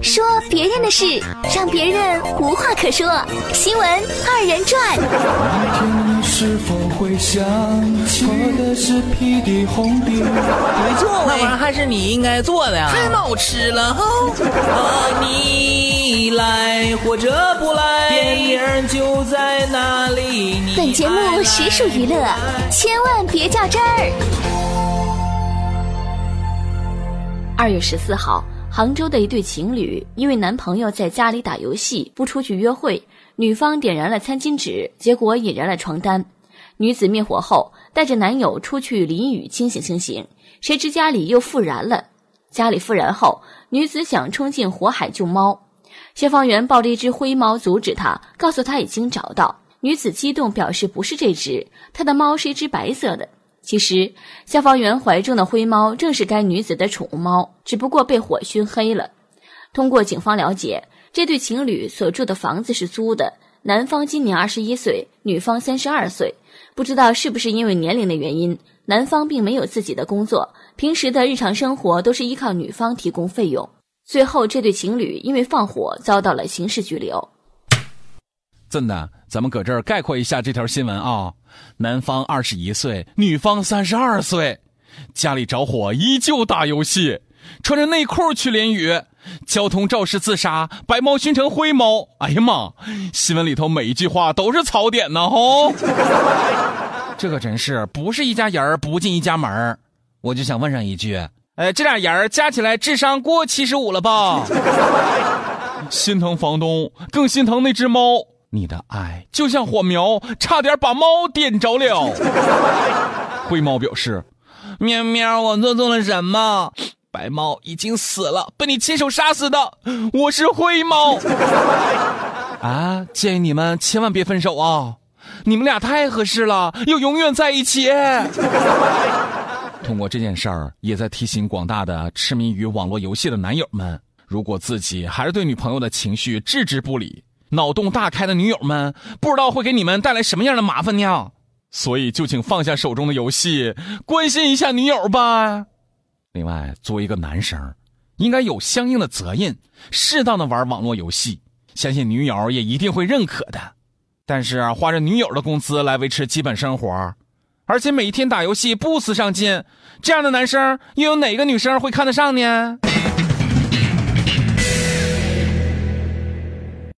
说别人的事，让别人无话可说。新闻二人转。你是否会想起我的是屁的红的？没错，那玩意儿还是你应该做的呀。太好吃了哈！啊，你来或者不来，电影就在那里。本节目实属娱乐，千万别较真儿。二月十四号。杭州的一对情侣因为男朋友在家里打游戏不出去约会，女方点燃了餐巾纸，结果引燃了床单。女子灭火后带着男友出去淋雨清醒清醒，谁知家里又复燃了。家里复燃后，女子想冲进火海救猫，消防员抱着一只灰猫阻止她，告诉她已经找到。女子激动表示不是这只，她的猫是一只白色的。其实，消防员怀中的灰猫正是该女子的宠物猫，只不过被火熏黑了。通过警方了解，这对情侣所住的房子是租的，男方今年二十一岁，女方三十二岁。不知道是不是因为年龄的原因，男方并没有自己的工作，平时的日常生活都是依靠女方提供费用。最后，这对情侣因为放火遭到了刑事拘留。真的，咱们搁这儿概括一下这条新闻啊。男方二十一岁，女方三十二岁，家里着火依旧打游戏，穿着内裤去淋雨，交通肇事自杀，白猫熏成灰猫。哎呀妈！新闻里头每一句话都是槽点呢，吼！这可真是不是一家人不进一家门我就想问上一句，哎，这俩人加起来智商过七十五了吧？心疼房东，更心疼那只猫。你的爱就像火苗，差点把猫点着了。灰猫表示：“喵喵，我做错了什么？白猫已经死了，被你亲手杀死的。我是灰猫。啊，建议你们千万别分手啊！你们俩太合适了，要永远在一起。通过这件事儿，也在提醒广大的痴迷于网络游戏的男友们：如果自己还是对女朋友的情绪置之不理。”脑洞大开的女友们，不知道会给你们带来什么样的麻烦呢？所以就请放下手中的游戏，关心一下女友吧。另外，作为一个男生，应该有相应的责任，适当的玩网络游戏，相信女友也一定会认可的。但是花着女友的工资来维持基本生活，而且每天打游戏不思上进，这样的男生又有哪个女生会看得上呢？